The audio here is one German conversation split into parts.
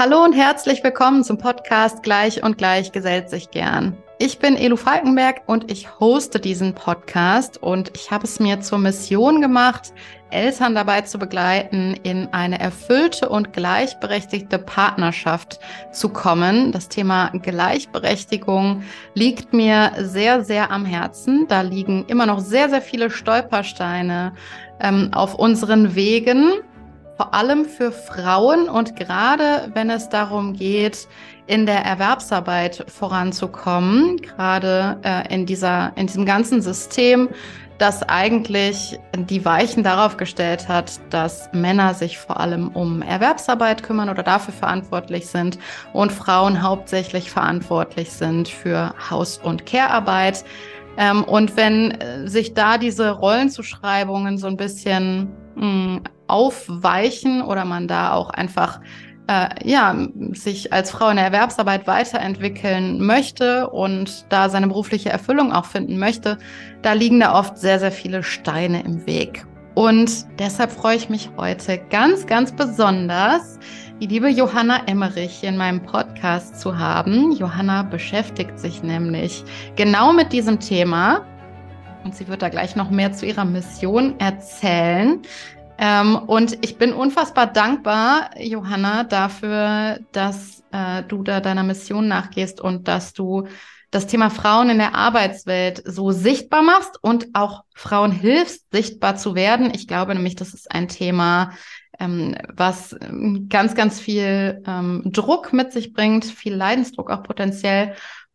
Hallo und herzlich willkommen zum Podcast Gleich und Gleich gesellt sich gern. Ich bin Elu Falkenberg und ich hoste diesen Podcast und ich habe es mir zur Mission gemacht, Eltern dabei zu begleiten, in eine erfüllte und gleichberechtigte Partnerschaft zu kommen. Das Thema Gleichberechtigung liegt mir sehr, sehr am Herzen. Da liegen immer noch sehr, sehr viele Stolpersteine ähm, auf unseren Wegen vor allem für Frauen und gerade wenn es darum geht, in der Erwerbsarbeit voranzukommen, gerade äh, in dieser, in diesem ganzen System, das eigentlich die Weichen darauf gestellt hat, dass Männer sich vor allem um Erwerbsarbeit kümmern oder dafür verantwortlich sind und Frauen hauptsächlich verantwortlich sind für Haus- und Care-Arbeit. Ähm, und wenn äh, sich da diese Rollenzuschreibungen so ein bisschen mh, hm, aufweichen oder man da auch einfach äh, ja, sich als Frau in der Erwerbsarbeit weiterentwickeln möchte und da seine berufliche Erfüllung auch finden möchte, da liegen da oft sehr, sehr viele Steine im Weg. Und deshalb freue ich mich heute ganz, ganz besonders, die liebe Johanna Emmerich in meinem Podcast zu haben. Johanna beschäftigt sich nämlich genau mit diesem Thema und sie wird da gleich noch mehr zu ihrer Mission erzählen. Ähm, und ich bin unfassbar dankbar, Johanna, dafür, dass äh, du da deiner Mission nachgehst und dass du das Thema Frauen in der Arbeitswelt so sichtbar machst und auch Frauen hilfst, sichtbar zu werden. Ich glaube nämlich, das ist ein Thema, ähm, was ähm, ganz, ganz viel ähm, Druck mit sich bringt, viel Leidensdruck auch potenziell.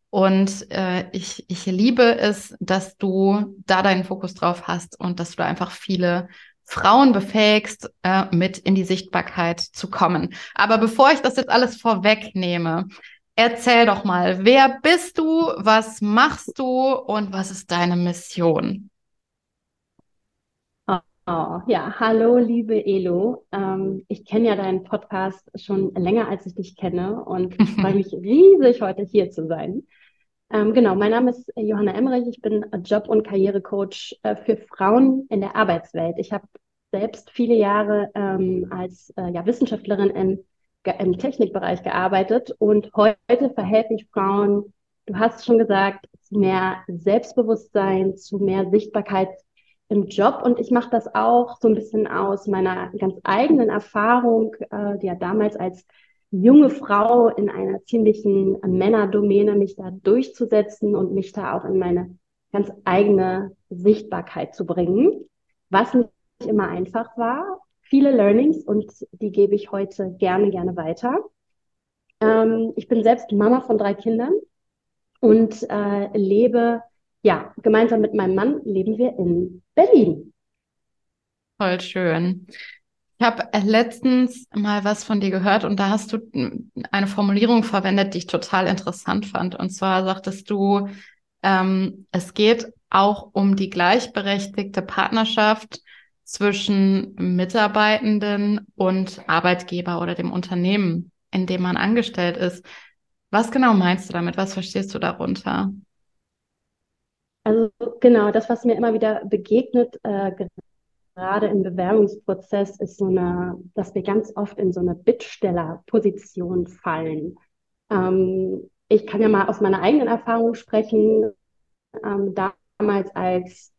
Und äh, ich, ich liebe es, dass du da deinen Fokus drauf hast und dass du da einfach viele Frauen befähigst, äh, mit in die Sichtbarkeit zu kommen. Aber bevor ich das jetzt alles vorwegnehme, erzähl doch mal, wer bist du, was machst du und was ist deine Mission? Oh, ja, hallo, liebe Elo. Ähm, ich kenne ja deinen Podcast schon länger, als ich dich kenne und freue mich riesig, heute hier zu sein. Ähm, genau, mein Name ist Johanna Emmerich. Ich bin Job- und Karrierecoach äh, für Frauen in der Arbeitswelt. Ich habe selbst viele Jahre ähm, als äh, ja, Wissenschaftlerin im, im Technikbereich gearbeitet und heute verhelfe ich Frauen, du hast schon gesagt, zu mehr Selbstbewusstsein, zu mehr Sichtbarkeit im Job. Und ich mache das auch so ein bisschen aus meiner ganz eigenen Erfahrung, äh, die ja damals als junge Frau in einer ziemlichen Männerdomäne mich da durchzusetzen und mich da auch in meine ganz eigene Sichtbarkeit zu bringen, was nicht immer einfach war. Viele Learnings und die gebe ich heute gerne, gerne weiter. Ähm, ich bin selbst Mama von drei Kindern und äh, lebe, ja, gemeinsam mit meinem Mann leben wir in Berlin. Voll schön. Ich habe letztens mal was von dir gehört und da hast du eine Formulierung verwendet, die ich total interessant fand. Und zwar sagtest du, ähm, es geht auch um die gleichberechtigte Partnerschaft zwischen Mitarbeitenden und Arbeitgeber oder dem Unternehmen, in dem man angestellt ist. Was genau meinst du damit? Was verstehst du darunter? Also genau, das, was mir immer wieder begegnet, äh, gerade im Bewerbungsprozess ist so eine, dass wir ganz oft in so eine Bittstellerposition fallen. Ähm, ich kann ja mal aus meiner eigenen Erfahrung sprechen. Ähm, damals als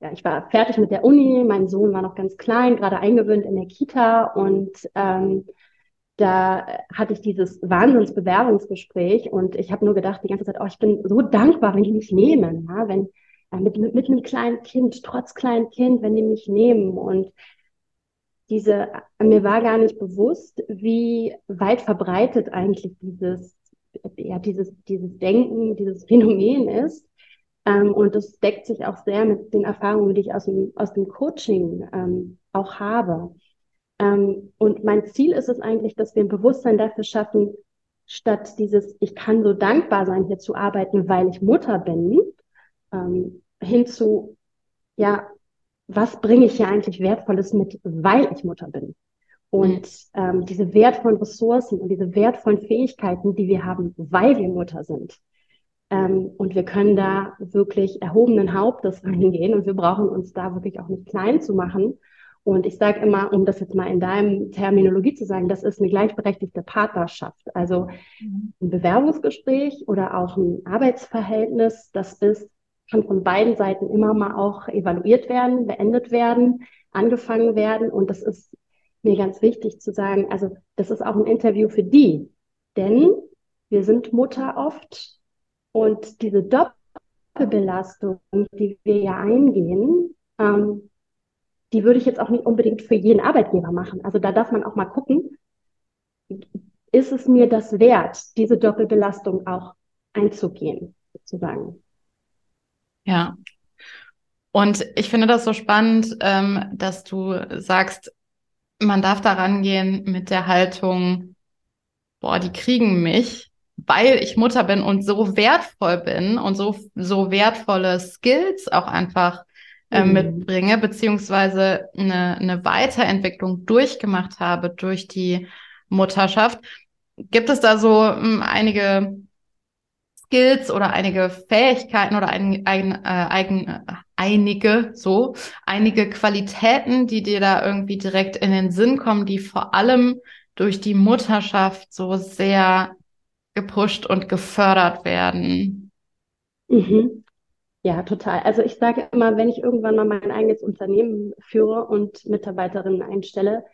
ja, ich war fertig mit der Uni, mein Sohn war noch ganz klein, gerade eingewöhnt in der Kita und ähm, da hatte ich dieses Wahnsinnsbewerbungsgespräch und ich habe nur gedacht die ganze Zeit, oh, ich bin so dankbar, wenn die mich nehmen, ja, wenn äh, mit, mit, mit einem kleinen Kind, trotz kleinen Kind, wenn die mich nehmen. Und diese, mir war gar nicht bewusst, wie weit verbreitet eigentlich dieses, ja, dieses, dieses Denken, dieses Phänomen ist. Ähm, und das deckt sich auch sehr mit den Erfahrungen, die ich aus dem, aus dem Coaching ähm, auch habe. Ähm, und mein Ziel ist es eigentlich, dass wir ein Bewusstsein dafür schaffen, statt dieses, ich kann so dankbar sein, hier zu arbeiten, weil ich Mutter bin, ähm, hinzu, ja, was bringe ich hier eigentlich Wertvolles mit, weil ich Mutter bin? Und mhm. ähm, diese wertvollen Ressourcen und diese wertvollen Fähigkeiten, die wir haben, weil wir Mutter sind. Ähm, und wir können da wirklich erhobenen Hauptes reingehen und wir brauchen uns da wirklich auch nicht klein zu machen Und ich sage immer, um das jetzt mal in deinem Terminologie zu sagen, das ist eine gleichberechtigte Partnerschaft. Also mhm. ein Bewerbungsgespräch oder auch ein Arbeitsverhältnis, das ist, kann von beiden Seiten immer mal auch evaluiert werden, beendet werden, angefangen werden. Und das ist mir ganz wichtig zu sagen, also das ist auch ein Interview für die. Denn wir sind Mutter oft und diese Doppelbelastung, die wir ja eingehen, ähm, die würde ich jetzt auch nicht unbedingt für jeden Arbeitgeber machen. Also da darf man auch mal gucken, ist es mir das wert, diese Doppelbelastung auch einzugehen, sozusagen. Ja. Und ich finde das so spannend, ähm, dass du sagst, man darf da rangehen mit der Haltung, boah, die kriegen mich, weil ich Mutter bin und so wertvoll bin und so, so wertvolle Skills auch einfach äh, mhm. mitbringe, beziehungsweise eine, eine Weiterentwicklung durchgemacht habe durch die Mutterschaft. Gibt es da so ähm, einige Skills oder einige Fähigkeiten oder ein, ein, äh, eigen, äh, einige, so, einige Qualitäten, die dir da irgendwie direkt in den Sinn kommen, die vor allem durch die Mutterschaft so sehr gepusht und gefördert werden? Mhm. Ja, total. Also ich sage immer, wenn ich irgendwann mal mein eigenes Unternehmen führe und Mitarbeiterinnen einstelle,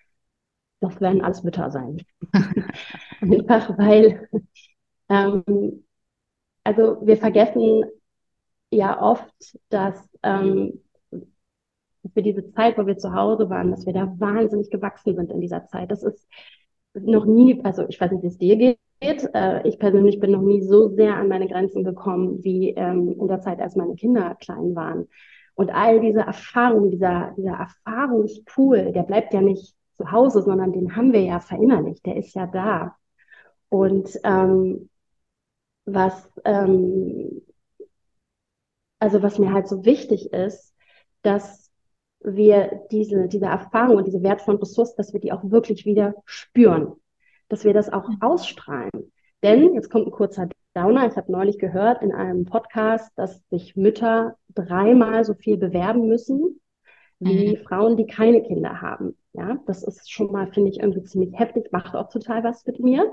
das werden alles Mütter sein. Einfach weil, ähm, also wir vergessen ja oft, dass ähm, für diese Zeit, wo wir zu Hause waren, dass wir da wahnsinnig gewachsen sind in dieser Zeit. Das ist noch nie, also ich weiß nicht, wie es dir geht, ich persönlich bin noch nie so sehr an meine Grenzen gekommen wie ähm, in der Zeit, als meine Kinder klein waren. Und all diese Erfahrung, dieser, dieser Erfahrungspool, der bleibt ja nicht zu Hause, sondern den haben wir ja verinnerlicht, der ist ja da. Und ähm, was, ähm, also was mir halt so wichtig ist, dass wir diese, diese Erfahrung und diese wertvollen Ressourcen, dass wir die auch wirklich wieder spüren dass wir das auch ausstrahlen. Denn, jetzt kommt ein kurzer Downer, ich habe neulich gehört in einem Podcast, dass sich Mütter dreimal so viel bewerben müssen wie mhm. Frauen, die keine Kinder haben. Ja, das ist schon mal, finde ich, irgendwie ziemlich heftig, macht auch total was mit mir.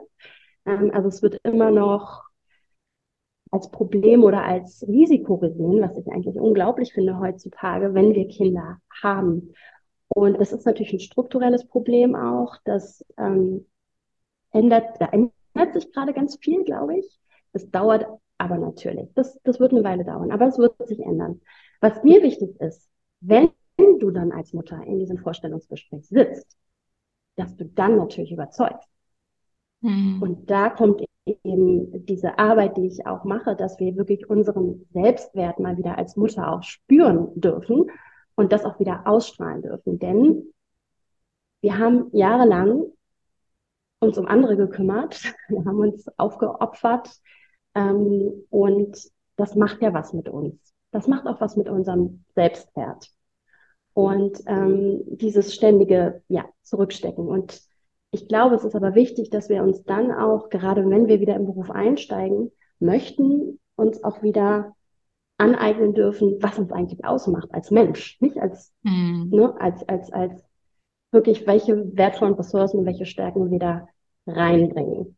Ähm, also es wird immer noch als Problem oder als Risiko gesehen, was ich eigentlich unglaublich finde heutzutage, wenn wir Kinder haben. Und das ist natürlich ein strukturelles Problem auch, dass ähm, ändert, da ändert sich gerade ganz viel, glaube ich. Das dauert aber natürlich. Das, das wird eine Weile dauern, aber es wird sich ändern. Was mir wichtig ist, wenn du dann als Mutter in diesem Vorstellungsgespräch sitzt, dass du dann natürlich überzeugst. Mhm. Und da kommt eben diese Arbeit, die ich auch mache, dass wir wirklich unseren Selbstwert mal wieder als Mutter auch spüren dürfen und das auch wieder ausstrahlen dürfen. Denn wir haben jahrelang uns um andere gekümmert. Wir haben uns aufgeopfert. Ähm, und das macht ja was mit uns. Das macht auch was mit unserem Selbstwert. Und ähm, dieses ständige, ja, Zurückstecken. Und ich glaube, es ist aber wichtig, dass wir uns dann auch, gerade wenn wir wieder im Beruf einsteigen, möchten, uns auch wieder aneignen dürfen, was uns eigentlich ausmacht als Mensch, nicht als, mhm. ne, als, als, als wirklich, welche wertvollen Ressourcen und welche Stärken wir da reinbringen.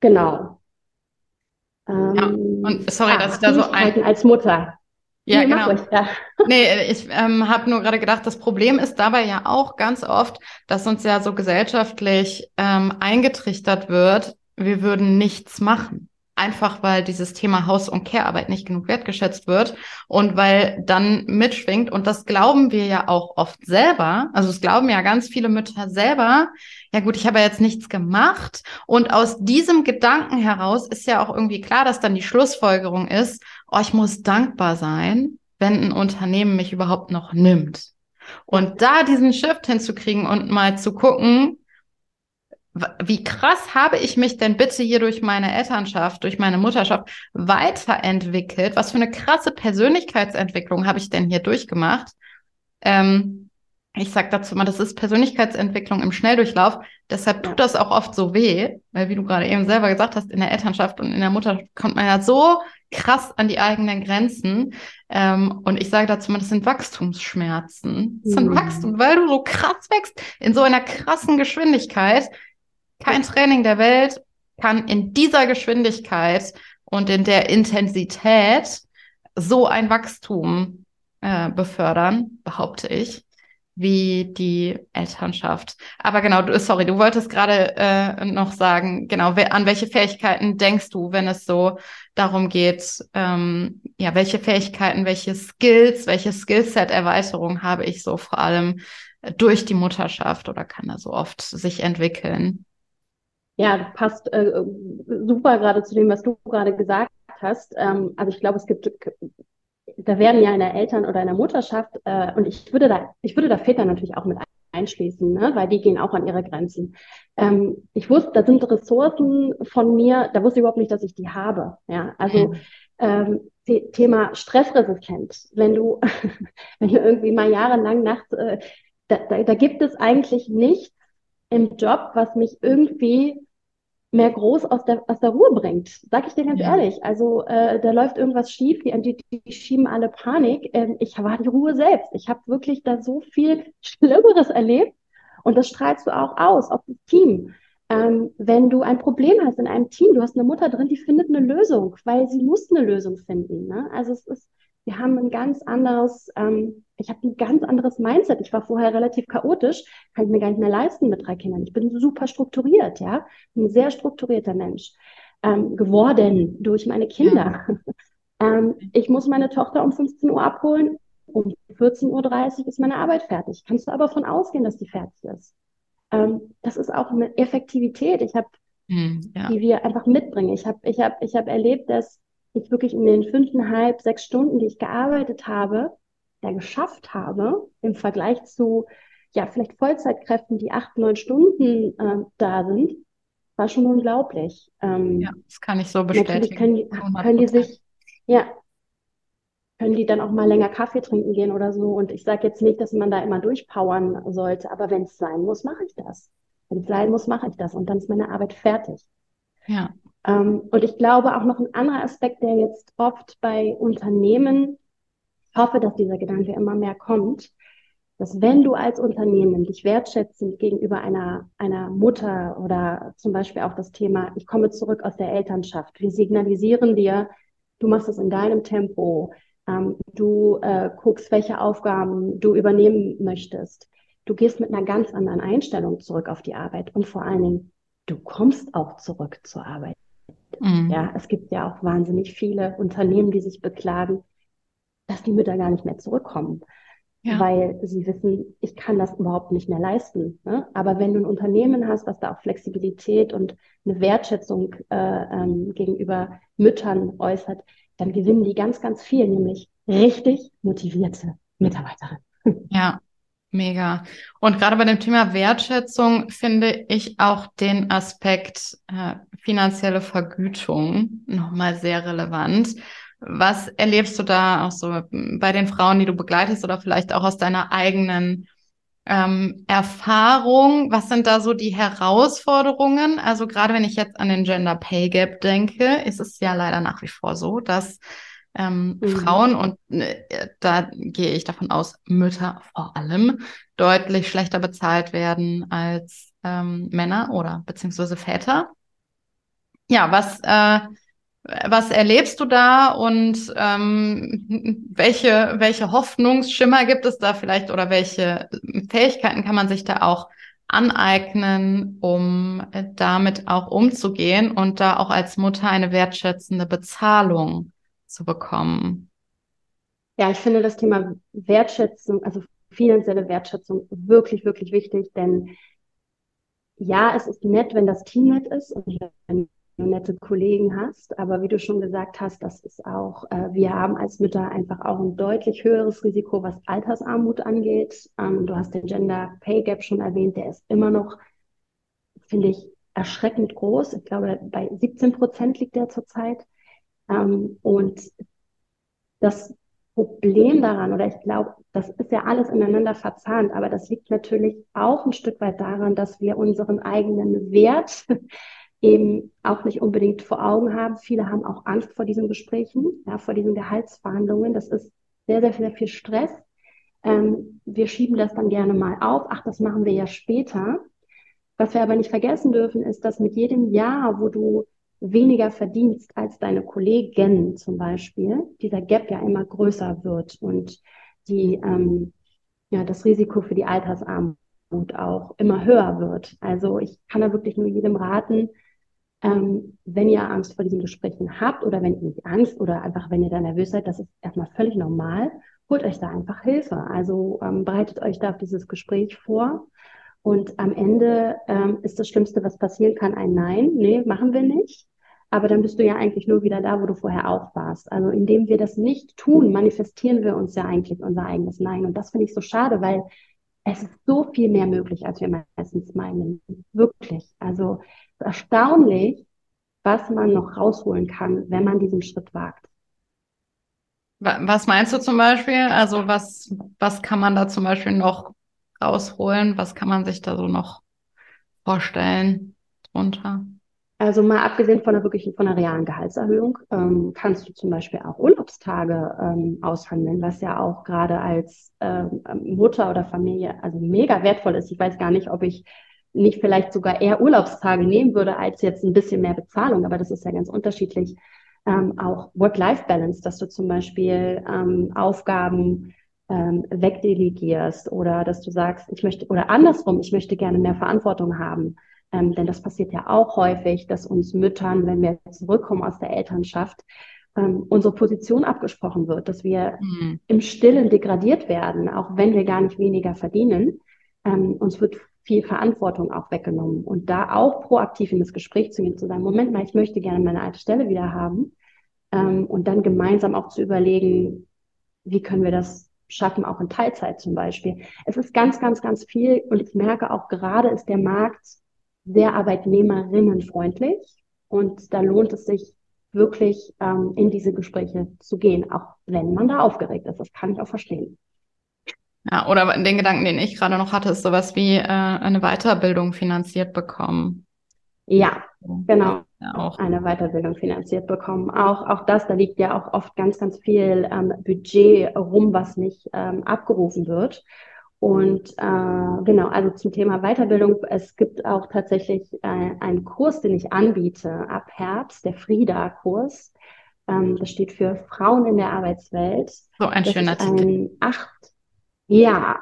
Genau. Ähm, ja, und sorry, ah, dass ich da so ein... Als Mutter. Ja, nee, genau. Ich, ja. Nee, ich ähm, habe nur gerade gedacht, das Problem ist dabei ja auch ganz oft, dass uns ja so gesellschaftlich ähm, eingetrichtert wird, wir würden nichts machen einfach weil dieses Thema Haus- und Care-Arbeit nicht genug wertgeschätzt wird und weil dann mitschwingt, und das glauben wir ja auch oft selber, also es glauben ja ganz viele Mütter selber, ja gut, ich habe ja jetzt nichts gemacht. Und aus diesem Gedanken heraus ist ja auch irgendwie klar, dass dann die Schlussfolgerung ist, oh, ich muss dankbar sein, wenn ein Unternehmen mich überhaupt noch nimmt. Und da diesen Shift hinzukriegen und mal zu gucken, wie krass habe ich mich denn bitte hier durch meine Elternschaft, durch meine Mutterschaft weiterentwickelt? Was für eine krasse Persönlichkeitsentwicklung habe ich denn hier durchgemacht? Ähm, ich sage dazu mal, das ist Persönlichkeitsentwicklung im Schnelldurchlauf. Deshalb tut das auch oft so weh, weil wie du gerade eben selber gesagt hast, in der Elternschaft und in der Mutter kommt man ja so krass an die eigenen Grenzen. Ähm, und ich sage dazu mal, das sind Wachstumsschmerzen. Das sind mhm. Wachstum, weil du so krass wächst, in so einer krassen Geschwindigkeit. Kein Training der Welt kann in dieser Geschwindigkeit und in der Intensität so ein Wachstum äh, befördern, behaupte ich wie die Elternschaft. Aber genau, du, sorry, du wolltest gerade äh, noch sagen, genau, an welche Fähigkeiten denkst du, wenn es so darum geht, ähm, ja, welche Fähigkeiten, welche Skills, welche Skillset-Erweiterung habe ich so vor allem durch die Mutterschaft oder kann da so oft sich entwickeln? Ja, passt äh, super gerade zu dem, was du gerade gesagt hast. Ähm, also ich glaube, es gibt da werden ja in der Eltern- oder in der Mutterschaft, äh, und ich würde da, ich würde da Väter natürlich auch mit einschließen, ne? weil die gehen auch an ihre Grenzen. Ähm, ich wusste, da sind Ressourcen von mir, da wusste ich überhaupt nicht, dass ich die habe. Ja, also mhm. ähm, Thema stressresistent. Wenn du, wenn du irgendwie mal jahrelang nachts, äh, da, da, da gibt es eigentlich nichts im Job, was mich irgendwie mehr groß aus der, aus der Ruhe bringt. Sag ich dir ganz ja. ehrlich. Also äh, da läuft irgendwas schief, die, die, die schieben alle Panik. Ähm, ich war die Ruhe selbst. Ich habe wirklich da so viel Schlimmeres erlebt und das strahlst du auch aus auf das Team. Ähm, wenn du ein Problem hast in einem Team, du hast eine Mutter drin, die findet eine Lösung, weil sie muss eine Lösung finden. Ne? Also es ist, wir haben ein ganz anderes, ähm, ich habe ein ganz anderes Mindset. Ich war vorher relativ chaotisch, kann ich mir gar nicht mehr leisten mit drei Kindern. Ich bin super strukturiert, ja, ein sehr strukturierter Mensch ähm, geworden durch meine Kinder. Ja. ähm, ich muss meine Tochter um 15 Uhr abholen. Um 14.30 Uhr ist meine Arbeit fertig. Kannst du aber von ausgehen, dass die fertig ist. Ähm, das ist auch eine Effektivität, ich habe, hm, ja. die wir einfach mitbringen. Ich habe ich hab, ich hab erlebt, dass ich wirklich in den fünfeinhalb, sechs Stunden, die ich gearbeitet habe, ja geschafft habe, im Vergleich zu ja vielleicht Vollzeitkräften, die acht, neun Stunden äh, da sind, war schon unglaublich. Ähm, ja, das kann ich so bestätigen. Können die, können die sich, ja, können die dann auch mal länger Kaffee trinken gehen oder so. Und ich sage jetzt nicht, dass man da immer durchpowern sollte, aber wenn es sein muss, mache ich das. Wenn es sein muss, mache ich das. Und dann ist meine Arbeit fertig. Ja. Ähm, und ich glaube auch noch ein anderer Aspekt, der jetzt oft bei Unternehmen, ich hoffe, dass dieser Gedanke immer mehr kommt, dass wenn du als Unternehmen dich wertschätzend gegenüber einer, einer Mutter oder zum Beispiel auch das Thema, ich komme zurück aus der Elternschaft, wir signalisieren dir, du machst es in deinem Tempo, ähm, du äh, guckst, welche Aufgaben du übernehmen möchtest. Du gehst mit einer ganz anderen Einstellung zurück auf die Arbeit und vor allen Dingen, du kommst auch zurück zur Arbeit. Mhm. Ja, es gibt ja auch wahnsinnig viele Unternehmen, die sich beklagen, dass die Mütter gar nicht mehr zurückkommen. Ja. Weil sie wissen, ich kann das überhaupt nicht mehr leisten. Ne? Aber wenn du ein Unternehmen hast, was da auch Flexibilität und eine Wertschätzung äh, ähm, gegenüber Müttern äußert, dann gewinnen die ganz, ganz viel, nämlich richtig motivierte Mitarbeiterinnen. Ja, Mega. Und gerade bei dem Thema Wertschätzung finde ich auch den Aspekt äh, finanzielle Vergütung nochmal sehr relevant. Was erlebst du da auch so bei den Frauen, die du begleitest oder vielleicht auch aus deiner eigenen ähm, Erfahrung? Was sind da so die Herausforderungen? Also gerade wenn ich jetzt an den Gender Pay Gap denke, ist es ja leider nach wie vor so, dass ähm, mhm. Frauen und äh, da gehe ich davon aus, Mütter vor allem deutlich schlechter bezahlt werden als ähm, Männer oder beziehungsweise Väter. Ja, was, äh, was erlebst du da und ähm, welche, welche Hoffnungsschimmer gibt es da vielleicht oder welche Fähigkeiten kann man sich da auch aneignen, um äh, damit auch umzugehen und da auch als Mutter eine wertschätzende Bezahlung zu bekommen? Ja, ich finde das Thema Wertschätzung, also finanzielle Wertschätzung wirklich, wirklich wichtig, denn ja, es ist nett, wenn das Team nett ist und wenn du nette Kollegen hast, aber wie du schon gesagt hast, das ist auch, äh, wir haben als Mütter einfach auch ein deutlich höheres Risiko, was Altersarmut angeht. Ähm, du hast den Gender Pay Gap schon erwähnt, der ist immer noch, finde ich, erschreckend groß. Ich glaube, bei 17 Prozent liegt der zurzeit. Ähm, und das Problem daran, oder ich glaube, das ist ja alles ineinander verzahnt, aber das liegt natürlich auch ein Stück weit daran, dass wir unseren eigenen Wert eben auch nicht unbedingt vor Augen haben. Viele haben auch Angst vor diesen Gesprächen, ja, vor diesen Gehaltsverhandlungen. Das ist sehr, sehr, sehr viel Stress. Ähm, wir schieben das dann gerne mal auf. Ach, das machen wir ja später. Was wir aber nicht vergessen dürfen, ist, dass mit jedem Jahr, wo du weniger verdienst als deine Kollegen zum Beispiel, dieser Gap ja immer größer wird und die, ähm, ja, das Risiko für die Altersarmut auch immer höher wird. Also ich kann da wirklich nur jedem raten, ähm, wenn ihr Angst vor diesen Gesprächen habt oder wenn ihr nicht Angst oder einfach wenn ihr da nervös seid, das ist erstmal völlig normal, holt euch da einfach Hilfe. Also ähm, bereitet euch da auf dieses Gespräch vor. Und am Ende ähm, ist das Schlimmste, was passieren kann, ein Nein. Nee, machen wir nicht. Aber dann bist du ja eigentlich nur wieder da, wo du vorher auch warst. Also indem wir das nicht tun, manifestieren wir uns ja eigentlich unser eigenes Nein. Und das finde ich so schade, weil es ist so viel mehr möglich, als wir meistens meinen. Wirklich. Also erstaunlich, was man noch rausholen kann, wenn man diesen Schritt wagt. Was meinst du zum Beispiel? Also was, was kann man da zum Beispiel noch rausholen? Was kann man sich da so noch vorstellen drunter? Also mal abgesehen von einer wirklichen, von einer realen Gehaltserhöhung, ähm, kannst du zum Beispiel auch Urlaubstage ähm, aushandeln, was ja auch gerade als ähm, Mutter oder Familie also mega wertvoll ist. Ich weiß gar nicht, ob ich nicht vielleicht sogar eher Urlaubstage nehmen würde als jetzt ein bisschen mehr Bezahlung, aber das ist ja ganz unterschiedlich. Ähm, auch Work-Life-Balance, dass du zum Beispiel ähm, Aufgaben ähm, wegdelegierst oder dass du sagst, ich möchte, oder andersrum, ich möchte gerne mehr Verantwortung haben ähm, denn das passiert ja auch häufig, dass uns Müttern, wenn wir zurückkommen aus der Elternschaft, ähm, unsere Position abgesprochen wird, dass wir mhm. im Stillen degradiert werden, auch wenn wir gar nicht weniger verdienen. Ähm, uns wird viel Verantwortung auch weggenommen. Und da auch proaktiv in das Gespräch zu gehen, zu sagen, Moment mal, ich möchte gerne meine alte Stelle wieder haben. Ähm, und dann gemeinsam auch zu überlegen, wie können wir das schaffen, auch in Teilzeit zum Beispiel. Es ist ganz, ganz, ganz viel. Und ich merke auch gerade ist der Markt sehr arbeitnehmerinnenfreundlich und da lohnt es sich wirklich ähm, in diese Gespräche zu gehen, auch wenn man da aufgeregt ist. Das kann ich auch verstehen. Ja, oder den Gedanken, den ich gerade noch hatte, ist sowas wie äh, eine Weiterbildung finanziert bekommen. Ja, genau. Ja, auch. Eine Weiterbildung finanziert bekommen. Auch, auch das, da liegt ja auch oft ganz, ganz viel ähm, Budget rum, was nicht ähm, abgerufen wird. Und äh, genau, also zum Thema Weiterbildung, es gibt auch tatsächlich äh, einen Kurs, den ich anbiete ab Herbst, der Frieda-Kurs. Ähm, das steht für Frauen in der Arbeitswelt. So ein das schöner Titel. Ein acht, ja,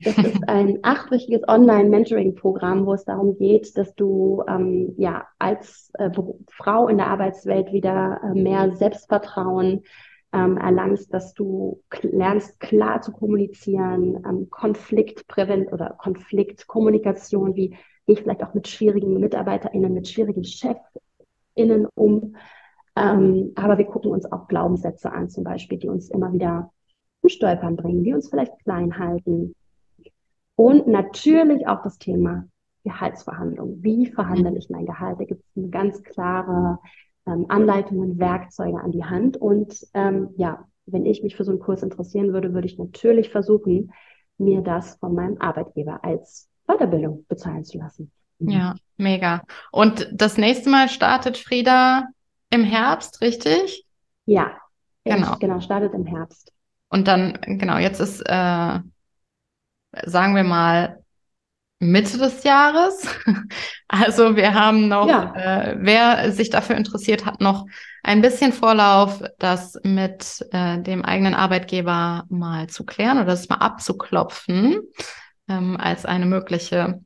das ist ein achtwöchiges Online-Mentoring-Programm, wo es darum geht, dass du ähm, ja als äh, Frau in der Arbeitswelt wieder äh, mehr Selbstvertrauen ähm, erlangst, dass du lernst, klar zu kommunizieren, ähm, Konfliktprävent oder Konfliktkommunikation, wie gehe ich vielleicht auch mit schwierigen MitarbeiterInnen, mit schwierigen ChefInnen um. Ähm, aber wir gucken uns auch Glaubenssätze an, zum Beispiel, die uns immer wieder zum Stolpern bringen, die uns vielleicht klein halten. Und natürlich auch das Thema Gehaltsverhandlung. Wie verhandle ich mein Gehalt? Da gibt es eine ganz klare ähm, Anleitungen, Werkzeuge an die Hand. Und ähm, ja, wenn ich mich für so einen Kurs interessieren würde, würde ich natürlich versuchen, mir das von meinem Arbeitgeber als Weiterbildung bezahlen zu lassen. Mhm. Ja, mega. Und das nächste Mal startet Frieda im Herbst, richtig? Ja, genau. Genau, startet im Herbst. Und dann, genau, jetzt ist, äh, sagen wir mal, Mitte des Jahres. Also wir haben noch, ja. äh, wer sich dafür interessiert, hat noch ein bisschen Vorlauf, das mit äh, dem eigenen Arbeitgeber mal zu klären oder das mal abzuklopfen ähm, als eine mögliche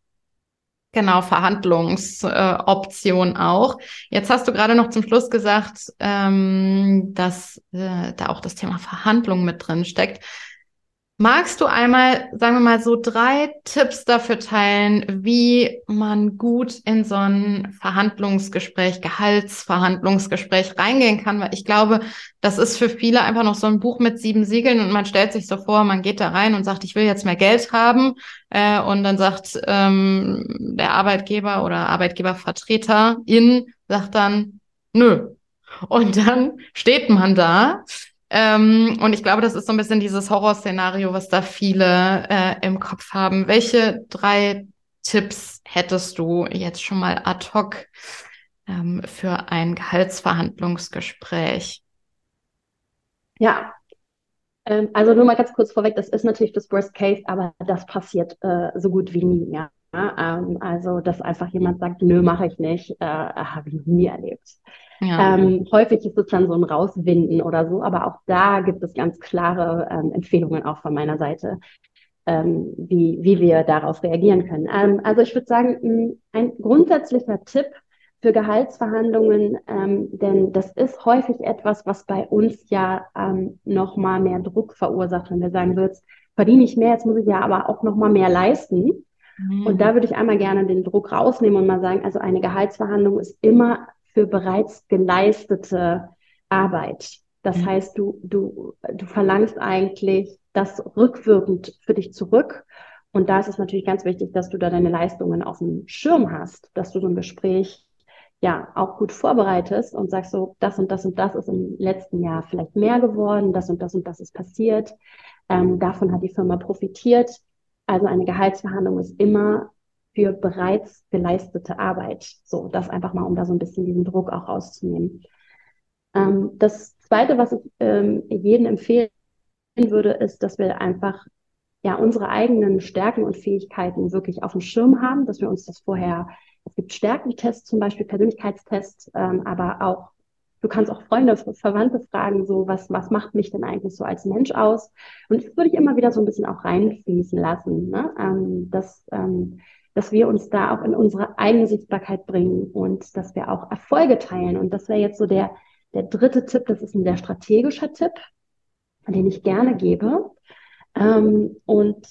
Genau, Verhandlungsoption äh, auch. Jetzt hast du gerade noch zum Schluss gesagt, ähm, dass äh, da auch das Thema Verhandlung mit drin steckt. Magst du einmal, sagen wir mal, so drei Tipps dafür teilen, wie man gut in so ein Verhandlungsgespräch, Gehaltsverhandlungsgespräch reingehen kann? Weil ich glaube, das ist für viele einfach noch so ein Buch mit sieben Siegeln und man stellt sich so vor, man geht da rein und sagt, ich will jetzt mehr Geld haben. Äh, und dann sagt ähm, der Arbeitgeber oder Arbeitgebervertreter in, sagt dann, nö. Und dann steht man da Ähm, und ich glaube, das ist so ein bisschen dieses Horrorszenario, was da viele äh, im Kopf haben. Welche drei Tipps hättest du jetzt schon mal ad hoc ähm, für ein Gehaltsverhandlungsgespräch? Ja, ähm, also nur mal ganz kurz vorweg, das ist natürlich das Worst Case, aber das passiert äh, so gut wie nie, ja. Ähm, also, dass einfach jemand sagt, nö, mache ich nicht, äh, habe ich nie erlebt. Ja. Ähm, häufig ist es dann so ein Rauswinden oder so, aber auch da gibt es ganz klare ähm, Empfehlungen auch von meiner Seite, ähm, wie, wie wir darauf reagieren können. Ähm, also ich würde sagen, ein grundsätzlicher Tipp für Gehaltsverhandlungen, ähm, denn das ist häufig etwas, was bei uns ja ähm, noch mal mehr Druck verursacht, wenn wir sagen, so jetzt verdiene ich mehr, jetzt muss ich ja aber auch noch mal mehr leisten. Mhm. Und da würde ich einmal gerne den Druck rausnehmen und mal sagen, also eine Gehaltsverhandlung ist immer für bereits geleistete Arbeit. Das mhm. heißt, du, du, du verlangst eigentlich das rückwirkend für dich zurück. Und da ist es natürlich ganz wichtig, dass du da deine Leistungen auf dem Schirm hast, dass du so ein Gespräch ja auch gut vorbereitest und sagst so, das und das und das ist im letzten Jahr vielleicht mehr geworden, das und das und das ist passiert. Ähm, davon hat die Firma profitiert. Also eine Gehaltsverhandlung ist immer für bereits geleistete Arbeit. So, das einfach mal, um da so ein bisschen diesen Druck auch rauszunehmen. Ähm, das Zweite, was ich ähm, jedem empfehlen würde, ist, dass wir einfach ja unsere eigenen Stärken und Fähigkeiten wirklich auf dem Schirm haben, dass wir uns das vorher es gibt Stärkentests, zum Beispiel Persönlichkeitstests, ähm, aber auch, du kannst auch Freunde, Verwandte fragen, so, was, was macht mich denn eigentlich so als Mensch aus? Und das würde ich immer wieder so ein bisschen auch reinfließen lassen, ne? ähm, dass, ähm, dass wir uns da auch in unsere eigene Sichtbarkeit bringen und dass wir auch Erfolge teilen. Und das wäre jetzt so der, der dritte Tipp, das ist ein sehr strategischer Tipp, den ich gerne gebe. Ähm, und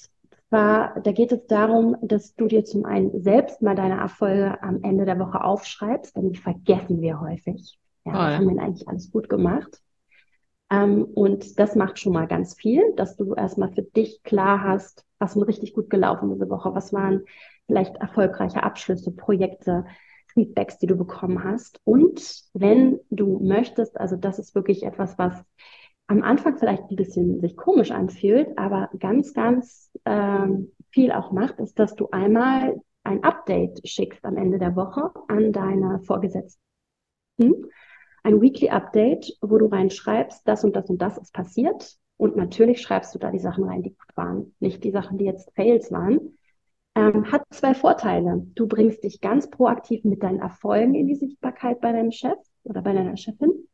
zwar, da geht es darum, dass du dir zum einen selbst mal deine Erfolge am Ende der Woche aufschreibst, denn die vergessen wir häufig. Ja, ja. haben wir eigentlich alles gut gemacht. Ähm, und das macht schon mal ganz viel, dass du erstmal für dich klar hast, was ist richtig gut gelaufen diese Woche, was waren vielleicht erfolgreiche Abschlüsse, Projekte, Feedbacks, die du bekommen hast. Und wenn du möchtest, also das ist wirklich etwas, was am Anfang vielleicht ein bisschen sich komisch anfühlt, aber ganz, ganz ähm, viel auch macht, ist, dass du einmal ein Update schickst am Ende der Woche an deine Vorgesetzten. Ein Weekly Update, wo du reinschreibst, das und das und das ist passiert. Und natürlich schreibst du da die Sachen rein, die gut waren, nicht die Sachen, die jetzt Fails waren. Ähm, hat zwei Vorteile. Du bringst dich ganz proaktiv mit deinen Erfolgen in die Sichtbarkeit bei deinem Chef oder bei deiner Chefin.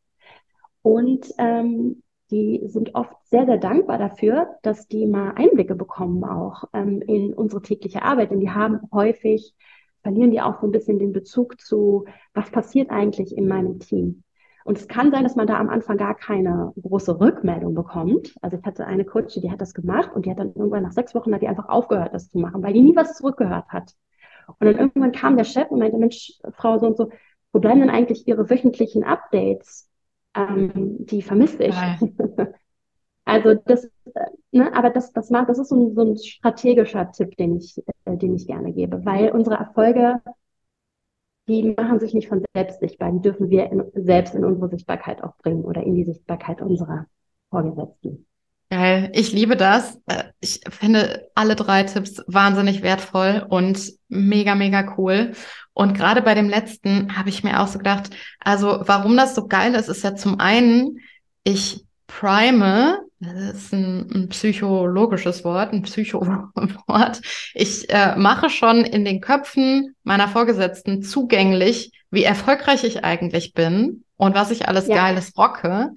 Und ähm, die sind oft sehr, sehr dankbar dafür, dass die mal Einblicke bekommen auch ähm, in unsere tägliche Arbeit. Denn die haben häufig, verlieren die auch so ein bisschen den Bezug zu, was passiert eigentlich in meinem Team. Und es kann sein, dass man da am Anfang gar keine große Rückmeldung bekommt. Also ich hatte eine Coach, die hat das gemacht und die hat dann irgendwann nach sechs Wochen hat die einfach aufgehört, das zu machen, weil die nie was zurückgehört hat. Und dann irgendwann kam der Chef und meinte, Mensch, Frau so und so, wo bleiben denn eigentlich Ihre wöchentlichen Updates? ähm, die vermisse ich. also das, äh, ne, aber das, das macht, das ist so ein, so ein strategischer Tipp, den ich, äh, den ich gerne gebe, weil unsere Erfolge, die machen sich nicht von selbst sichtbar, die dürfen wir in, selbst in unsere Sichtbarkeit auch bringen oder in die Sichtbarkeit unserer Vorgesetzten. Geil, ich liebe das. Äh, ich finde alle drei Tipps wahnsinnig wertvoll und mega, mega cool. Und gerade bei dem letzten habe ich mir auch so gedacht, also warum das so geil ist, ist ja zum einen, ich prime, das ist ein, ein psychologisches Wort, ein Psychowort. Ich äh, mache schon in den Köpfen meiner Vorgesetzten zugänglich, wie erfolgreich ich eigentlich bin und was ich alles ja. Geiles rocke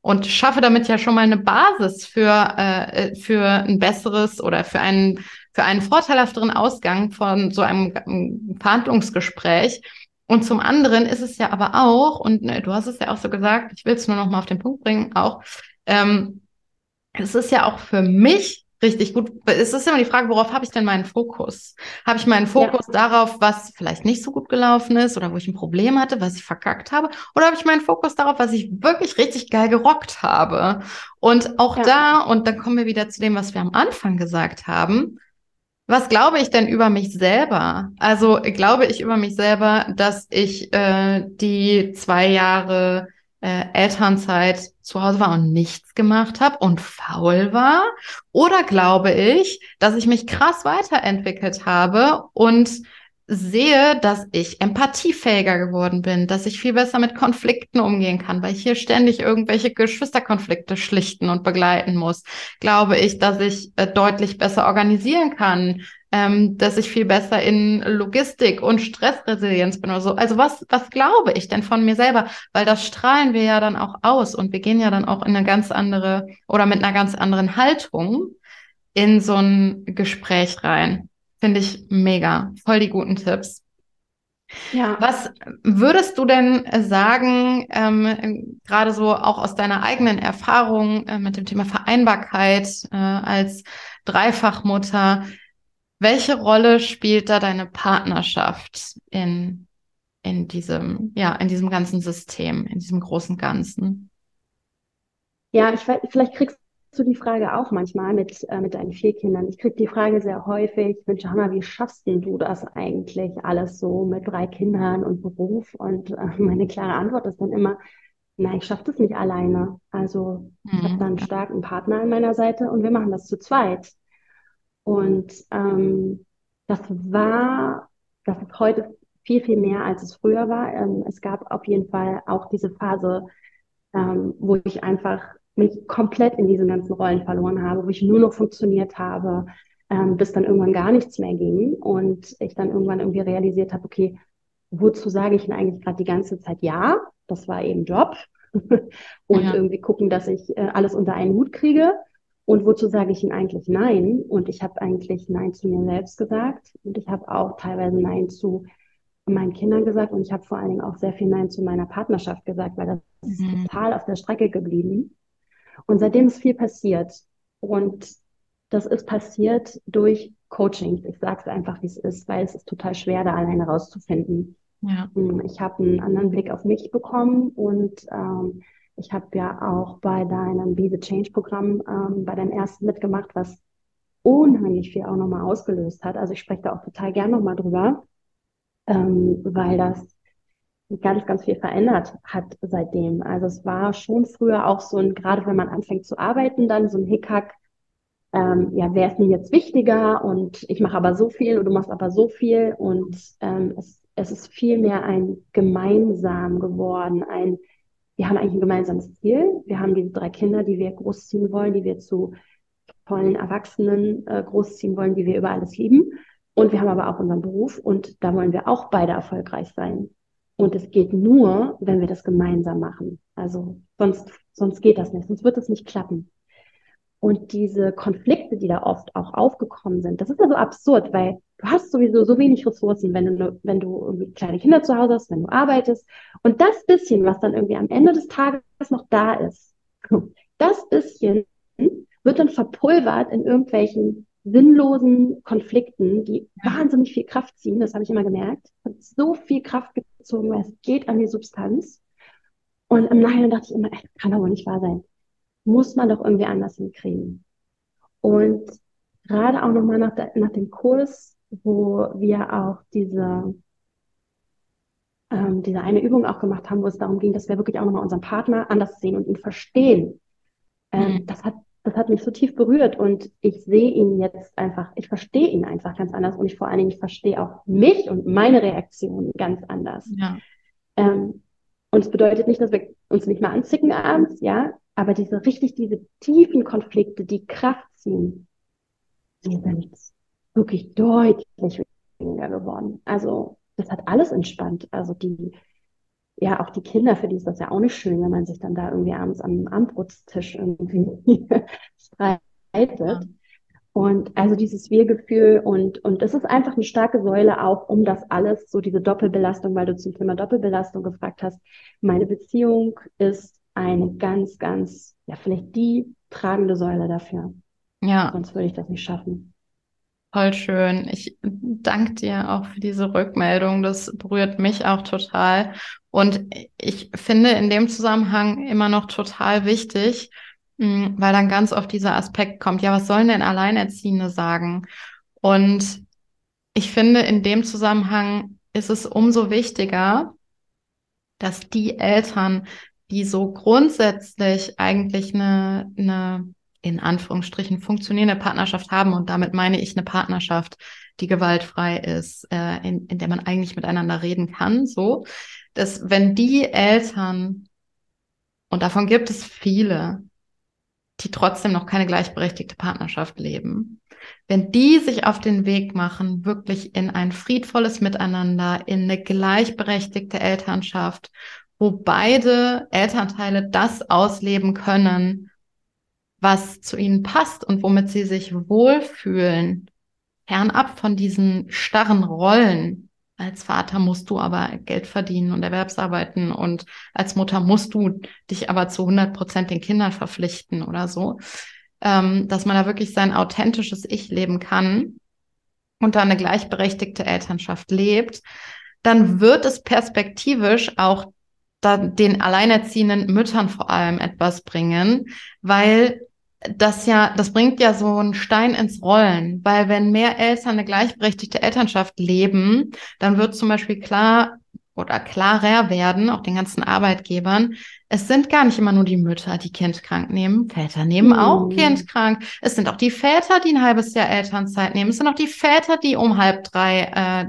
und schaffe damit ja schon mal eine Basis für, äh, für ein besseres oder für einen, für einen vorteilhafteren Ausgang von so einem Verhandlungsgespräch. Und zum anderen ist es ja aber auch, und ne, du hast es ja auch so gesagt, ich will es nur noch mal auf den Punkt bringen, auch, ähm, es ist ja auch für mich richtig gut. Es ist immer die Frage, worauf habe ich denn meinen Fokus? Habe ich meinen Fokus ja. darauf, was vielleicht nicht so gut gelaufen ist oder wo ich ein Problem hatte, was ich verkackt habe? Oder habe ich meinen Fokus darauf, was ich wirklich richtig geil gerockt habe? Und auch ja. da, und dann kommen wir wieder zu dem, was wir am Anfang gesagt haben. Was glaube ich denn über mich selber? Also glaube ich über mich selber, dass ich äh, die zwei Jahre äh, Elternzeit zu Hause war und nichts gemacht habe und faul war? Oder glaube ich, dass ich mich krass weiterentwickelt habe und sehe, dass ich empathiefähiger geworden bin, dass ich viel besser mit Konflikten umgehen kann, weil ich hier ständig irgendwelche Geschwisterkonflikte schlichten und begleiten muss. Glaube ich, dass ich äh, deutlich besser organisieren kann, ähm, dass ich viel besser in Logistik und Stressresilienz bin oder so. Also was, was glaube ich denn von mir selber? Weil das strahlen wir ja dann auch aus und wir gehen ja dann auch in eine ganz andere oder mit einer ganz anderen Haltung in so ein Gespräch rein. Finde ich mega. Voll die guten Tipps. Ja. Was würdest du denn sagen, ähm, gerade so auch aus deiner eigenen Erfahrung äh, mit dem Thema Vereinbarkeit äh, als Dreifachmutter, welche Rolle spielt da deine Partnerschaft in, in diesem, ja, in diesem ganzen System, in diesem großen Ganzen? Ja, ich, vielleicht kriegst du die Frage auch manchmal mit, äh, mit deinen vier Kindern. Ich kriege die Frage sehr häufig, Mensch, Hanna, wie schaffst denn du das eigentlich alles so mit drei Kindern und Beruf? Und äh, meine klare Antwort ist dann immer, nein, ich schaffe das nicht alleine. Also mhm. ich habe da einen starken Partner an meiner Seite und wir machen das zu zweit. Und ähm, das war, das ist heute viel, viel mehr, als es früher war. Ähm, es gab auf jeden Fall auch diese Phase, ähm, wo ich einfach mich komplett in diesen ganzen Rollen verloren habe, wo ich nur noch funktioniert habe, ähm, bis dann irgendwann gar nichts mehr ging und ich dann irgendwann irgendwie realisiert habe, okay, wozu sage ich denn eigentlich gerade die ganze Zeit ja? Das war eben Job und ja. irgendwie gucken, dass ich äh, alles unter einen Hut kriege. Und wozu sage ich ihn eigentlich Nein? Und ich habe eigentlich Nein zu mir selbst gesagt und ich habe auch teilweise Nein zu meinen Kindern gesagt und ich habe vor allen Dingen auch sehr viel Nein zu meiner Partnerschaft gesagt, weil das mhm. ist total auf der Strecke geblieben. Und seitdem ist viel passiert. Und das ist passiert durch Coaching. Ich sage es einfach, wie es ist, weil es ist total schwer, da alleine rauszufinden. Ja. Hm, ich habe einen anderen Blick auf mich bekommen und ähm, ich habe ja auch bei deinem Be the Change Programm ähm, bei deinem ersten mitgemacht, was unheimlich viel auch nochmal ausgelöst hat. Also ich spreche da auch total gern nochmal drüber, ähm, weil das ganz, ganz viel verändert hat seitdem. Also es war schon früher auch so ein, gerade wenn man anfängt zu arbeiten, dann so ein Hickhack, ähm, ja, wer ist mir jetzt wichtiger und ich mache aber so viel und du machst aber so viel und ähm, es, es ist viel mehr ein gemeinsam geworden, ein, wir haben eigentlich ein gemeinsames Ziel, wir haben diese drei Kinder, die wir großziehen wollen, die wir zu tollen Erwachsenen äh, großziehen wollen, die wir über alles lieben. Und wir haben aber auch unseren Beruf und da wollen wir auch beide erfolgreich sein. Und es geht nur, wenn wir das gemeinsam machen. Also sonst, sonst geht das nicht, sonst wird es nicht klappen. Und diese Konflikte, die da oft auch aufgekommen sind, das ist ja so absurd, weil du hast sowieso so wenig Ressourcen, wenn du, wenn du irgendwie kleine Kinder zu Hause hast, wenn du arbeitest. Und das bisschen, was dann irgendwie am Ende des Tages noch da ist, das bisschen wird dann verpulvert in irgendwelchen sinnlosen Konflikten, die wahnsinnig viel Kraft ziehen, das habe ich immer gemerkt, hat so viel Kraft gezogen, weil es geht an die Substanz. Und im Nachhinein dachte ich immer, ey, kann aber nicht wahr sein. Muss man doch irgendwie anders hinkriegen. Und gerade auch nochmal nach, nach dem Kurs, wo wir auch diese, ähm, diese eine Übung auch gemacht haben, wo es darum ging, dass wir wirklich auch nochmal unseren Partner anders sehen und ihn verstehen. Ähm, mhm. Das hat das hat mich so tief berührt und ich sehe ihn jetzt einfach, ich verstehe ihn einfach ganz anders und ich vor allen Dingen, ich verstehe auch mich und meine Reaktion ganz anders. Ja. Ähm, und es bedeutet nicht, dass wir uns nicht mehr anzicken abends, ja, aber diese richtig, diese tiefen Konflikte, die Kraft ziehen, die sind wirklich deutlich weniger geworden. Also das hat alles entspannt. Also die, ja, auch die Kinder, für die ist das ja auch nicht schön, wenn man sich dann da irgendwie abends am Abendbrotstisch irgendwie streitet. Und also dieses Wir-Gefühl und, und es ist einfach eine starke Säule auch, um das alles, so diese Doppelbelastung, weil du zum Thema Doppelbelastung gefragt hast. Meine Beziehung ist eine ganz, ganz, ja, vielleicht die tragende Säule dafür. Ja. Sonst würde ich das nicht schaffen. Voll schön. Ich danke dir auch für diese Rückmeldung. Das berührt mich auch total. Und ich finde in dem Zusammenhang immer noch total wichtig, hm, weil dann ganz oft dieser Aspekt kommt, ja, was sollen denn Alleinerziehende sagen? Und ich finde, in dem Zusammenhang ist es umso wichtiger, dass die Eltern, die so grundsätzlich eigentlich eine, eine in Anführungsstrichen funktionierende Partnerschaft haben. Und damit meine ich eine Partnerschaft, die gewaltfrei ist, äh, in, in der man eigentlich miteinander reden kann. So, dass wenn die Eltern, und davon gibt es viele, die trotzdem noch keine gleichberechtigte Partnerschaft leben, wenn die sich auf den Weg machen, wirklich in ein friedvolles Miteinander, in eine gleichberechtigte Elternschaft, wo beide Elternteile das ausleben können, was zu ihnen passt und womit sie sich wohlfühlen, fernab von diesen starren Rollen. Als Vater musst du aber Geld verdienen und Erwerbsarbeiten und als Mutter musst du dich aber zu 100 Prozent den Kindern verpflichten oder so, ähm, dass man da wirklich sein authentisches Ich leben kann und da eine gleichberechtigte Elternschaft lebt, dann wird es perspektivisch auch da den alleinerziehenden Müttern vor allem etwas bringen, weil das ja, das bringt ja so einen Stein ins Rollen, weil wenn mehr Eltern eine gleichberechtigte Elternschaft leben, dann wird zum Beispiel klar oder klarer werden, auch den ganzen Arbeitgebern, es sind gar nicht immer nur die Mütter, die Kind krank nehmen. Väter nehmen mhm. auch Kind krank. Es sind auch die Väter, die ein halbes Jahr Elternzeit nehmen. Es sind auch die Väter, die um halb drei äh,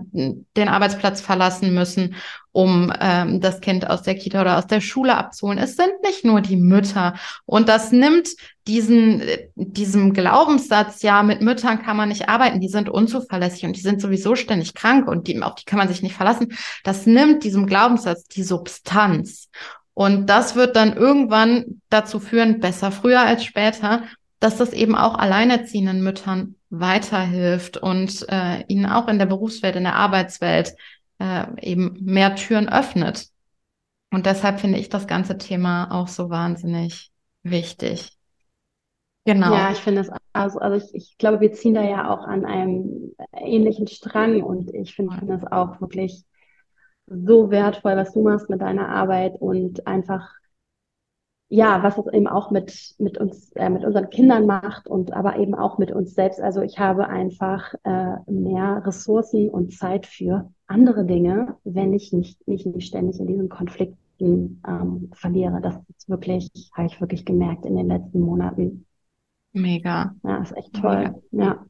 den Arbeitsplatz verlassen müssen, um ähm, das Kind aus der Kita oder aus der Schule abzuholen. Es sind nicht nur die Mütter. Und das nimmt diesen, diesem Glaubenssatz, ja, mit Müttern kann man nicht arbeiten, die sind unzuverlässig und die sind sowieso ständig krank und die, auf die kann man sich nicht verlassen. Das nimmt diesem Glaubenssatz die Substanz. Und das wird dann irgendwann dazu führen, besser früher als später, dass das eben auch alleinerziehenden Müttern weiterhilft und äh, ihnen auch in der Berufswelt, in der Arbeitswelt äh, eben mehr Türen öffnet. Und deshalb finde ich das ganze Thema auch so wahnsinnig wichtig. Genau. Ja, ich finde es, also, also ich, ich glaube, wir ziehen da ja auch an einem ähnlichen Strang und ich finde find das auch wirklich so wertvoll, was du machst mit deiner Arbeit und einfach, ja, was es eben auch mit, mit uns, äh, mit unseren Kindern macht und aber eben auch mit uns selbst. Also ich habe einfach äh, mehr Ressourcen und Zeit für andere Dinge, wenn ich nicht, mich nicht ständig in diesen Konflikten ähm, verliere. Das ist wirklich, habe ich wirklich gemerkt in den letzten Monaten. Mega. Ja, ist echt toll. Mega. Ja.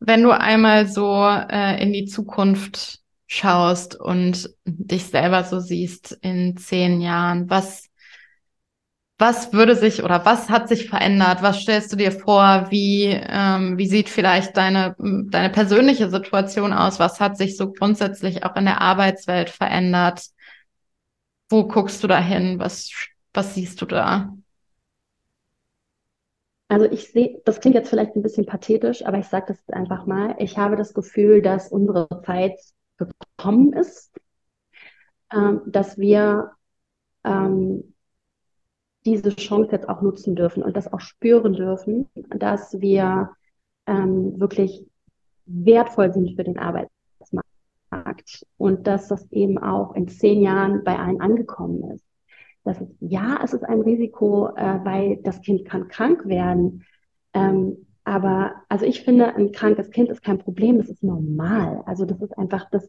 Wenn du einmal so äh, in die Zukunft schaust und dich selber so siehst in zehn Jahren? Was, was würde sich oder was hat sich verändert? Was stellst du dir vor? Wie, ähm, wie sieht vielleicht deine, deine persönliche Situation aus? Was hat sich so grundsätzlich auch in der Arbeitswelt verändert? Wo guckst du da hin? Was, was siehst du da? Also ich sehe, das klingt jetzt vielleicht ein bisschen pathetisch, aber ich sage das einfach mal. Ich habe das Gefühl, dass unsere Zeit gekommen ist, ähm, dass wir ähm, diese Chance jetzt auch nutzen dürfen und das auch spüren dürfen, dass wir ähm, wirklich wertvoll sind für den Arbeitsmarkt und dass das eben auch in zehn Jahren bei allen angekommen ist. Das ist, ja, es ist ein Risiko, äh, weil das Kind kann krank werden. Ähm, aber also ich finde, ein krankes Kind ist kein Problem, das ist normal. Also das ist einfach das,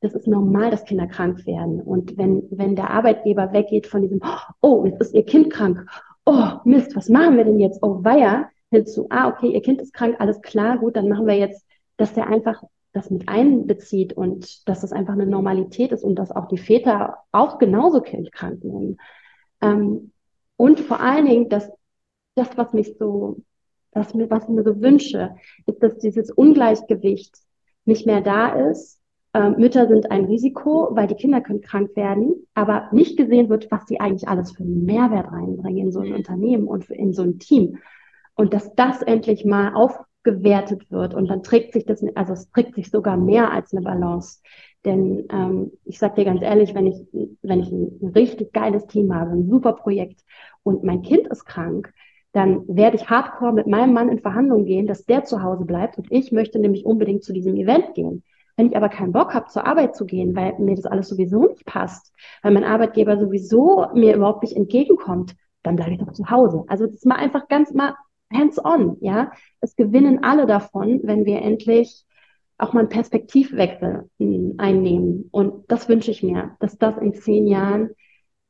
das ist normal, dass Kinder krank werden. Und wenn, wenn der Arbeitgeber weggeht von diesem, oh, jetzt ist ihr Kind krank, oh, Mist, was machen wir denn jetzt? Oh, weia, hinzu, ah, okay, ihr Kind ist krank, alles klar, gut, dann machen wir jetzt, dass der einfach das mit einbezieht und dass das einfach eine Normalität ist und dass auch die Väter auch genauso Kind krank nehmen. Ähm, und vor allen Dingen, dass das, was mich so was, mir, was ich mir so wünsche, ist, dass dieses Ungleichgewicht nicht mehr da ist. Ähm, Mütter sind ein Risiko, weil die Kinder können krank werden, aber nicht gesehen wird, was sie eigentlich alles für einen Mehrwert reinbringen in so ein Unternehmen und in so ein Team. Und dass das endlich mal aufgewertet wird und dann trägt sich das, also es trägt sich sogar mehr als eine Balance. Denn ähm, ich sag dir ganz ehrlich, wenn ich, wenn ich ein richtig geiles Team habe, ein super Projekt und mein Kind ist krank, dann werde ich hardcore mit meinem Mann in Verhandlungen gehen, dass der zu Hause bleibt und ich möchte nämlich unbedingt zu diesem Event gehen. Wenn ich aber keinen Bock habe, zur Arbeit zu gehen, weil mir das alles sowieso nicht passt, weil mein Arbeitgeber sowieso mir überhaupt nicht entgegenkommt, dann bleibe ich doch zu Hause. Also das ist mal einfach ganz mal hands-on, ja. Es gewinnen alle davon, wenn wir endlich auch mal einen Perspektivwechsel hm, einnehmen. Und das wünsche ich mir, dass das in zehn Jahren,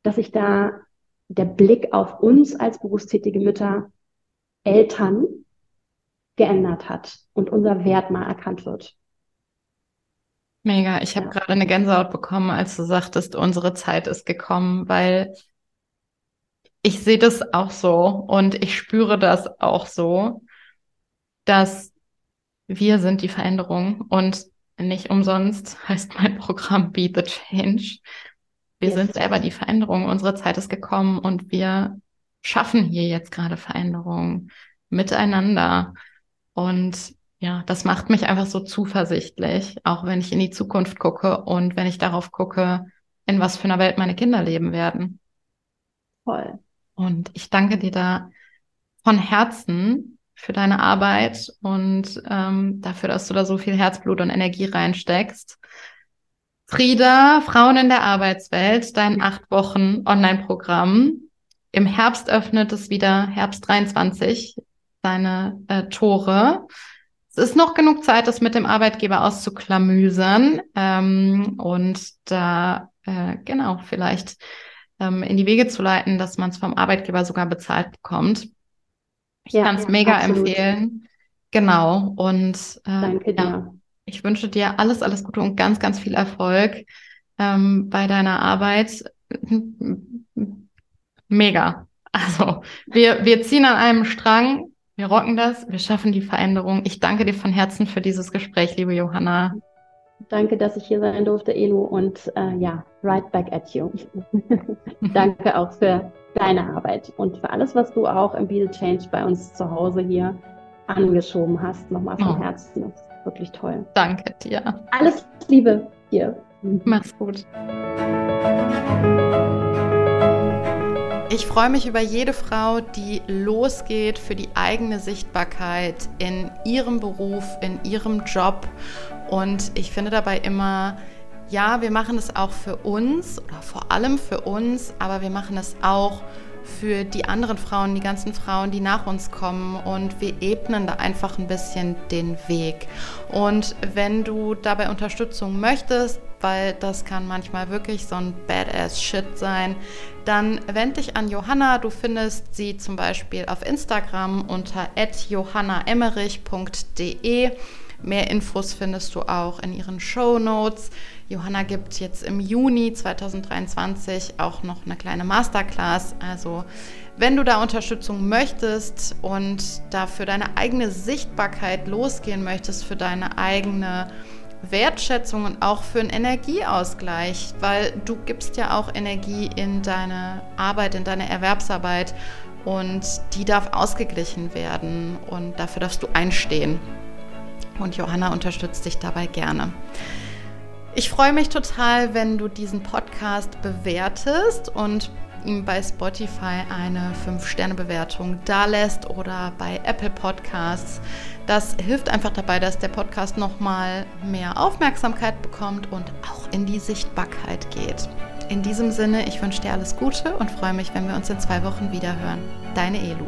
dass ich da der Blick auf uns als berufstätige Mütter, Eltern geändert hat und unser Wert mal erkannt wird. Mega. Ich habe ja. gerade eine Gänsehaut bekommen, als du sagtest, unsere Zeit ist gekommen, weil ich sehe das auch so und ich spüre das auch so, dass wir sind die Veränderung und nicht umsonst heißt mein Programm Be the Change. Wir yes. sind selber die Veränderung. Unsere Zeit ist gekommen und wir schaffen hier jetzt gerade Veränderungen miteinander. Und ja, das macht mich einfach so zuversichtlich, auch wenn ich in die Zukunft gucke und wenn ich darauf gucke, in was für einer Welt meine Kinder leben werden. Voll. Und ich danke dir da von Herzen für deine Arbeit und ähm, dafür, dass du da so viel Herzblut und Energie reinsteckst. Frieda, Frauen in der Arbeitswelt, dein acht Wochen Online-Programm. Im Herbst öffnet es wieder, Herbst 23, deine äh, Tore. Es ist noch genug Zeit, das mit dem Arbeitgeber auszuklamüsern ähm, und da, äh, genau, vielleicht ähm, in die Wege zu leiten, dass man es vom Arbeitgeber sogar bezahlt bekommt. Ich ja, kann es ja, mega absolut. empfehlen. Genau. Und äh, Danke dir. Ja, ich wünsche dir alles, alles Gute und ganz, ganz viel Erfolg ähm, bei deiner Arbeit. Mega. Also wir, wir ziehen an einem Strang. Wir rocken das, wir schaffen die Veränderung. Ich danke dir von Herzen für dieses Gespräch, liebe Johanna. Danke, dass ich hier sein durfte, Elu. Und äh, ja, right back at you. Danke auch für deine Arbeit und für alles, was du auch im Beetle Change bei uns zu Hause hier angeschoben hast. Nochmal von oh. Herzen. Wirklich toll. Danke dir. Alles Liebe dir. Mach's gut. Ich freue mich über jede Frau, die losgeht für die eigene Sichtbarkeit in ihrem Beruf, in ihrem Job. Und ich finde dabei immer, ja, wir machen es auch für uns oder vor allem für uns, aber wir machen es auch für die anderen Frauen, die ganzen Frauen, die nach uns kommen und wir ebnen da einfach ein bisschen den Weg. Und wenn du dabei Unterstützung möchtest, weil das kann manchmal wirklich so ein badass Shit sein, dann wende dich an Johanna. Du findest sie zum Beispiel auf Instagram unter johannaemmerich.de. Mehr Infos findest du auch in ihren Show Notes. Johanna gibt jetzt im Juni 2023 auch noch eine kleine Masterclass. Also wenn du da Unterstützung möchtest und dafür deine eigene Sichtbarkeit losgehen möchtest, für deine eigene Wertschätzung und auch für einen Energieausgleich, weil du gibst ja auch Energie in deine Arbeit, in deine Erwerbsarbeit und die darf ausgeglichen werden und dafür darfst du einstehen. Und Johanna unterstützt dich dabei gerne. Ich freue mich total, wenn du diesen Podcast bewertest und ihm bei Spotify eine 5-Sterne-Bewertung dalässt oder bei Apple Podcasts. Das hilft einfach dabei, dass der Podcast nochmal mehr Aufmerksamkeit bekommt und auch in die Sichtbarkeit geht. In diesem Sinne, ich wünsche dir alles Gute und freue mich, wenn wir uns in zwei Wochen wieder hören. Deine Elu.